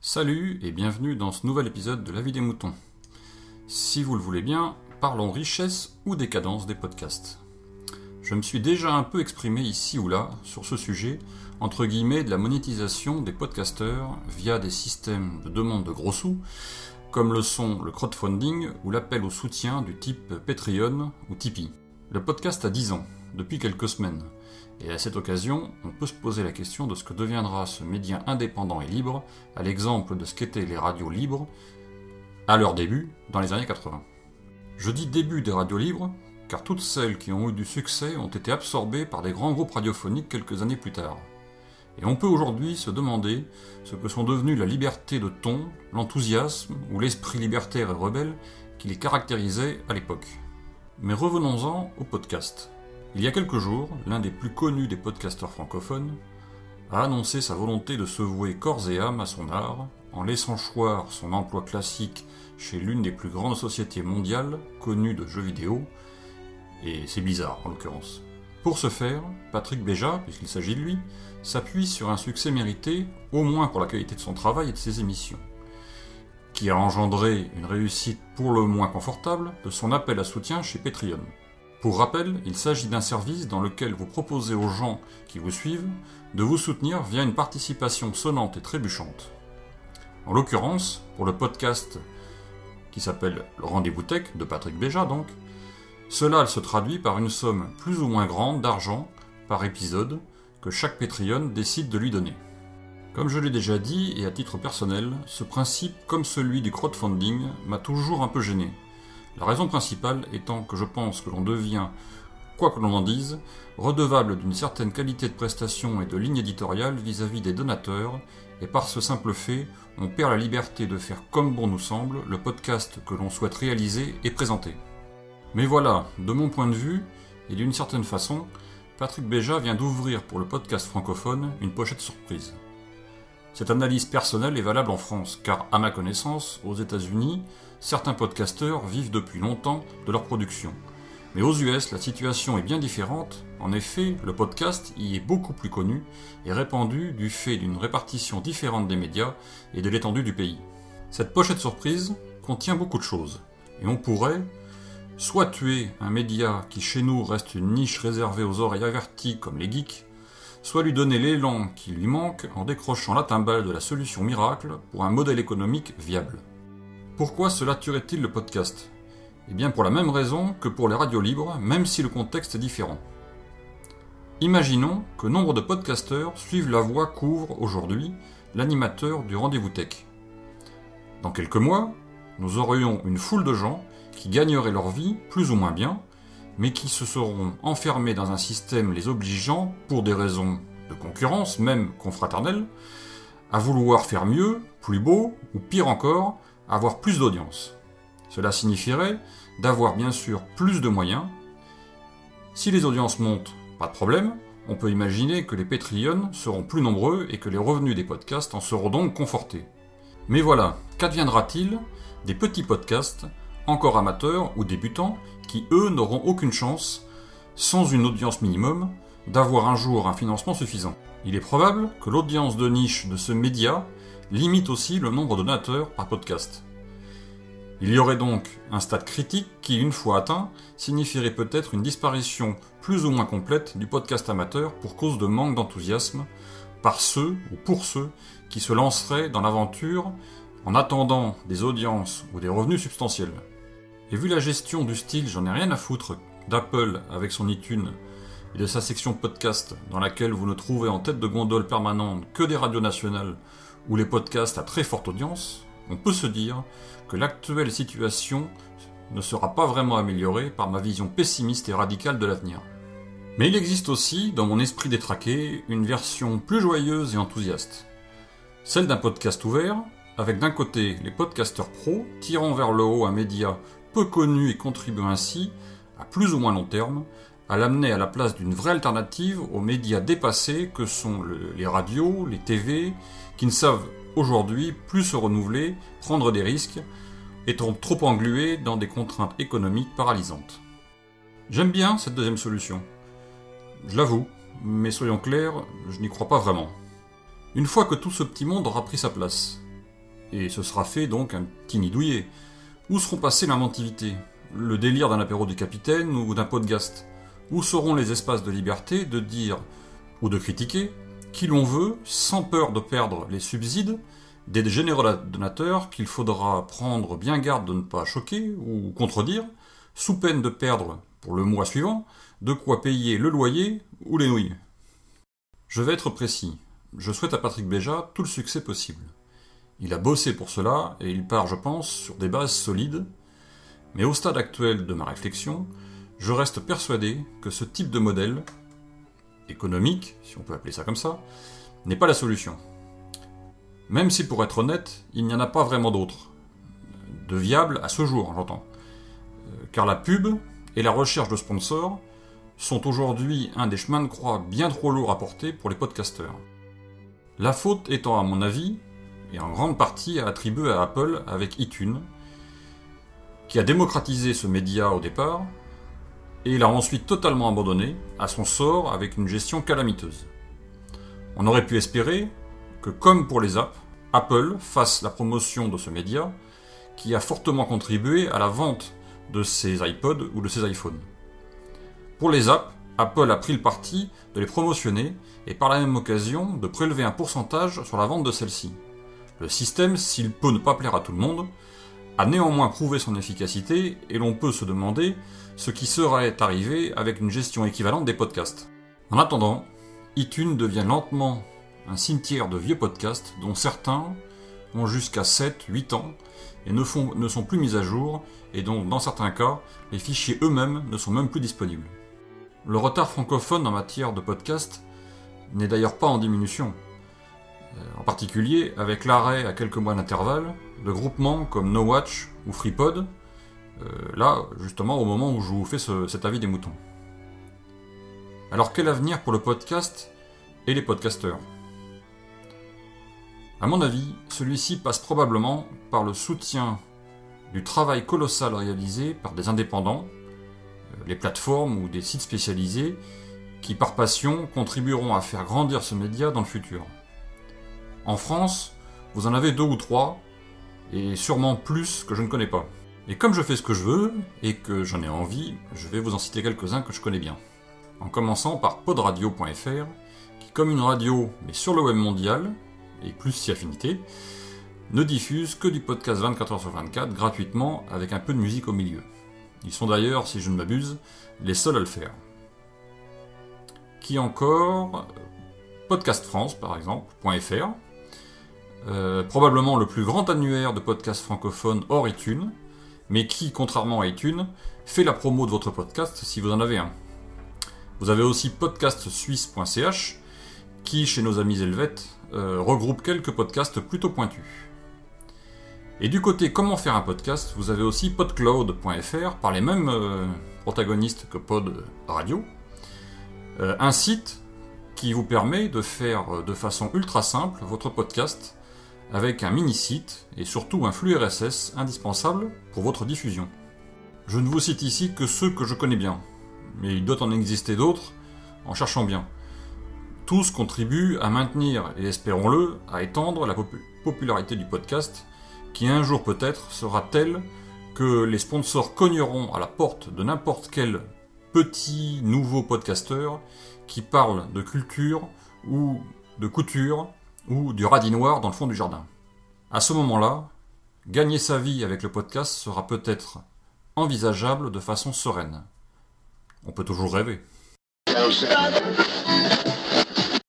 Salut et bienvenue dans ce nouvel épisode de La vie des moutons. Si vous le voulez bien, parlons richesse ou décadence des podcasts. Je me suis déjà un peu exprimé ici ou là sur ce sujet, entre guillemets, de la monétisation des podcasteurs via des systèmes de demande de gros sous, comme le sont le crowdfunding ou l'appel au soutien du type Patreon ou Tipeee. Le podcast a 10 ans, depuis quelques semaines, et à cette occasion, on peut se poser la question de ce que deviendra ce média indépendant et libre, à l'exemple de ce qu'étaient les radios libres à leur début, dans les années 80. Je dis début des radios libres, car toutes celles qui ont eu du succès ont été absorbées par des grands groupes radiophoniques quelques années plus tard. Et on peut aujourd'hui se demander ce que sont devenus la liberté de ton, l'enthousiasme ou l'esprit libertaire et rebelle qui les caractérisait à l'époque. Mais revenons-en au podcast. Il y a quelques jours, l'un des plus connus des podcasteurs francophones a annoncé sa volonté de se vouer corps et âme à son art en laissant choir son emploi classique chez l'une des plus grandes sociétés mondiales connues de jeux vidéo, et c'est bizarre en l'occurrence. Pour ce faire, Patrick Béja, puisqu'il s'agit de lui, s'appuie sur un succès mérité, au moins pour la qualité de son travail et de ses émissions, qui a engendré une réussite pour le moins confortable de son appel à soutien chez Patreon. Pour rappel, il s'agit d'un service dans lequel vous proposez aux gens qui vous suivent de vous soutenir via une participation sonnante et trébuchante. En l'occurrence, pour le podcast qui s'appelle Le Rendez-vous Tech de Patrick Béja donc, cela se traduit par une somme plus ou moins grande d'argent par épisode que chaque Patreon décide de lui donner. Comme je l'ai déjà dit, et à titre personnel, ce principe, comme celui du crowdfunding, m'a toujours un peu gêné. La raison principale étant que je pense que l'on devient, quoi que l'on en dise, redevable d'une certaine qualité de prestation et de ligne éditoriale vis-à-vis des donateurs, et par ce simple fait, on perd la liberté de faire comme bon nous semble le podcast que l'on souhaite réaliser et présenter. Mais voilà, de mon point de vue, et d'une certaine façon, Patrick Béja vient d'ouvrir pour le podcast francophone une pochette surprise. Cette analyse personnelle est valable en France, car à ma connaissance, aux États-Unis, certains podcasteurs vivent depuis longtemps de leur production. Mais aux US, la situation est bien différente. En effet, le podcast y est beaucoup plus connu et répandu du fait d'une répartition différente des médias et de l'étendue du pays. Cette pochette surprise contient beaucoup de choses, et on pourrait, soit tuer un média qui chez nous reste une niche réservée aux oreilles averties comme les geeks, soit lui donner l'élan qui lui manque en décrochant la timbale de la solution miracle pour un modèle économique viable. Pourquoi cela tuerait-il le podcast? Eh bien pour la même raison que pour les radios libres, même si le contexte est différent. Imaginons que nombre de podcasteurs suivent la voie qu'ouvre aujourd'hui l'animateur du rendez-vous tech. Dans quelques mois, nous aurions une foule de gens qui gagneraient leur vie plus ou moins bien, mais qui se seront enfermés dans un système les obligeant, pour des raisons de concurrence, même confraternelle, à vouloir faire mieux, plus beau, ou pire encore, avoir plus d'audience. Cela signifierait d'avoir bien sûr plus de moyens. Si les audiences montent, pas de problème, on peut imaginer que les Patreons seront plus nombreux et que les revenus des podcasts en seront donc confortés. Mais voilà, qu'adviendra-t-il des petits podcasts encore amateurs ou débutants, qui eux n'auront aucune chance, sans une audience minimum, d'avoir un jour un financement suffisant. Il est probable que l'audience de niche de ce média limite aussi le nombre de donateurs par podcast. Il y aurait donc un stade critique qui, une fois atteint, signifierait peut-être une disparition plus ou moins complète du podcast amateur pour cause de manque d'enthousiasme par ceux ou pour ceux qui se lanceraient dans l'aventure en attendant des audiences ou des revenus substantiels. Et vu la gestion du style, j'en ai rien à foutre d'Apple avec son iTunes et de sa section podcast dans laquelle vous ne trouvez en tête de gondole permanente que des radios nationales ou les podcasts à très forte audience, on peut se dire que l'actuelle situation ne sera pas vraiment améliorée par ma vision pessimiste et radicale de l'avenir. Mais il existe aussi, dans mon esprit détraqué, une version plus joyeuse et enthousiaste. Celle d'un podcast ouvert, avec d'un côté les podcasteurs pros tirant vers le haut un média peu connu et contribue ainsi, à plus ou moins long terme, à l'amener à la place d'une vraie alternative aux médias dépassés que sont les radios, les TV, qui ne savent aujourd'hui plus se renouveler, prendre des risques, étant trop englués dans des contraintes économiques paralysantes. J'aime bien cette deuxième solution. Je l'avoue, mais soyons clairs, je n'y crois pas vraiment. Une fois que tout ce petit monde aura pris sa place, et ce sera fait donc un petit nid douillet, où seront passées l'inventivité, le délire d'un apéro du capitaine ou d'un gast Où seront les espaces de liberté de dire ou de critiquer qui l'on veut sans peur de perdre les subsides des généreux donateurs qu'il faudra prendre bien garde de ne pas choquer ou contredire, sous peine de perdre, pour le mois suivant, de quoi payer le loyer ou les nouilles? Je vais être précis. Je souhaite à Patrick Béja tout le succès possible. Il a bossé pour cela et il part, je pense, sur des bases solides. Mais au stade actuel de ma réflexion, je reste persuadé que ce type de modèle, économique, si on peut appeler ça comme ça, n'est pas la solution. Même si pour être honnête, il n'y en a pas vraiment d'autres. De viables à ce jour, j'entends. Euh, car la pub et la recherche de sponsors sont aujourd'hui un des chemins de croix bien trop lourds à porter pour les podcasteurs. La faute étant à mon avis, en grande partie à attribuer à Apple avec iTunes, qui a démocratisé ce média au départ, et l'a ensuite totalement abandonné à son sort avec une gestion calamiteuse. On aurait pu espérer que, comme pour les apps, Apple fasse la promotion de ce média qui a fortement contribué à la vente de ses iPods ou de ses iPhones. Pour les apps, Apple a pris le parti de les promotionner et par la même occasion de prélever un pourcentage sur la vente de celles-ci. Le système, s'il peut ne pas plaire à tout le monde, a néanmoins prouvé son efficacité et l'on peut se demander ce qui serait arrivé avec une gestion équivalente des podcasts. En attendant, iTunes devient lentement un cimetière de vieux podcasts dont certains ont jusqu'à 7-8 ans et ne, sont plus mis à jour et dont dans certains cas les fichiers eux-mêmes ne sont même plus disponibles. Le retard francophone en matière de podcast n'est d'ailleurs pas en diminution. Euh, en particulier avec l'arrêt à quelques mois d'intervalle de groupements comme No Watch ou FreePod, euh, là justement au moment où je vous fais cet avis des moutons. Alors quel avenir pour le podcast et les podcasteurs? À mon avis, celui-ci passe probablement par le soutien du travail colossal réalisé par des indépendants, euh, les plateformes ou des sites spécialisés qui par passion contribueront à faire grandir ce média dans le futur. En France, vous en avez deux ou trois, et sûrement plus que je ne connais pas. Et comme je fais ce que je veux, et que j'en ai envie, je vais vous en citer quelques-uns que je connais bien. En commençant par podradio.fr, qui comme une radio, mais sur le web mondial, et plus si affinité, ne diffuse que du podcast 24h sur 24 gratuitement avec un peu de musique au milieu. Ils sont d'ailleurs, si je ne m'abuse, les seuls à le faire. Qui encore Podcast France, par exemple, .fr, euh, probablement le plus grand annuaire de podcasts francophones hors iTunes, mais qui, contrairement à iTunes, fait la promo de votre podcast si vous en avez un. Vous avez aussi podcastsuisse.ch, qui, chez nos amis helvètes, euh, regroupe quelques podcasts plutôt pointus. Et du côté comment faire un podcast, vous avez aussi podcloud.fr par les mêmes euh, protagonistes que Pod Radio, un site qui vous permet de faire de façon ultra simple votre podcast avec un mini-site et surtout un flux RSS indispensable pour votre diffusion. Je ne vous cite ici que ceux que je connais bien, mais il doit en exister d'autres en cherchant bien. Tous contribuent à maintenir et espérons-le à étendre la popularité du podcast qui un jour peut-être sera telle que les sponsors cogneront à la porte de n'importe quel petit nouveau podcasteur qui parle de culture ou de couture ou du radis noir dans le fond du jardin. À ce moment-là, gagner sa vie avec le podcast sera peut-être envisageable de façon sereine. On peut toujours rêver.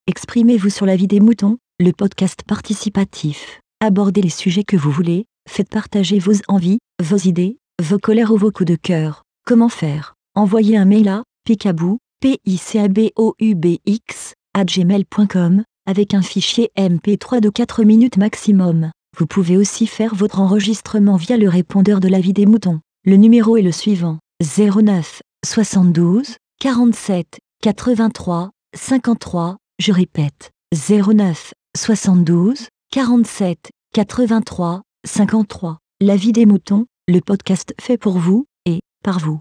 Exprimez-vous sur la vie des moutons, le podcast participatif. Abordez les sujets que vous voulez, faites partager vos envies, vos idées, vos colères ou vos coups de cœur. Comment faire? Envoyez un mail à picabou, p i c a b o u b x à gmail.com avec un fichier MP3 de 4 minutes maximum. Vous pouvez aussi faire votre enregistrement via le répondeur de la vie des moutons. Le numéro est le suivant 09 72 47 83 53. Je répète 09 72 47 83 53. La vie des moutons, le podcast fait pour vous et par vous.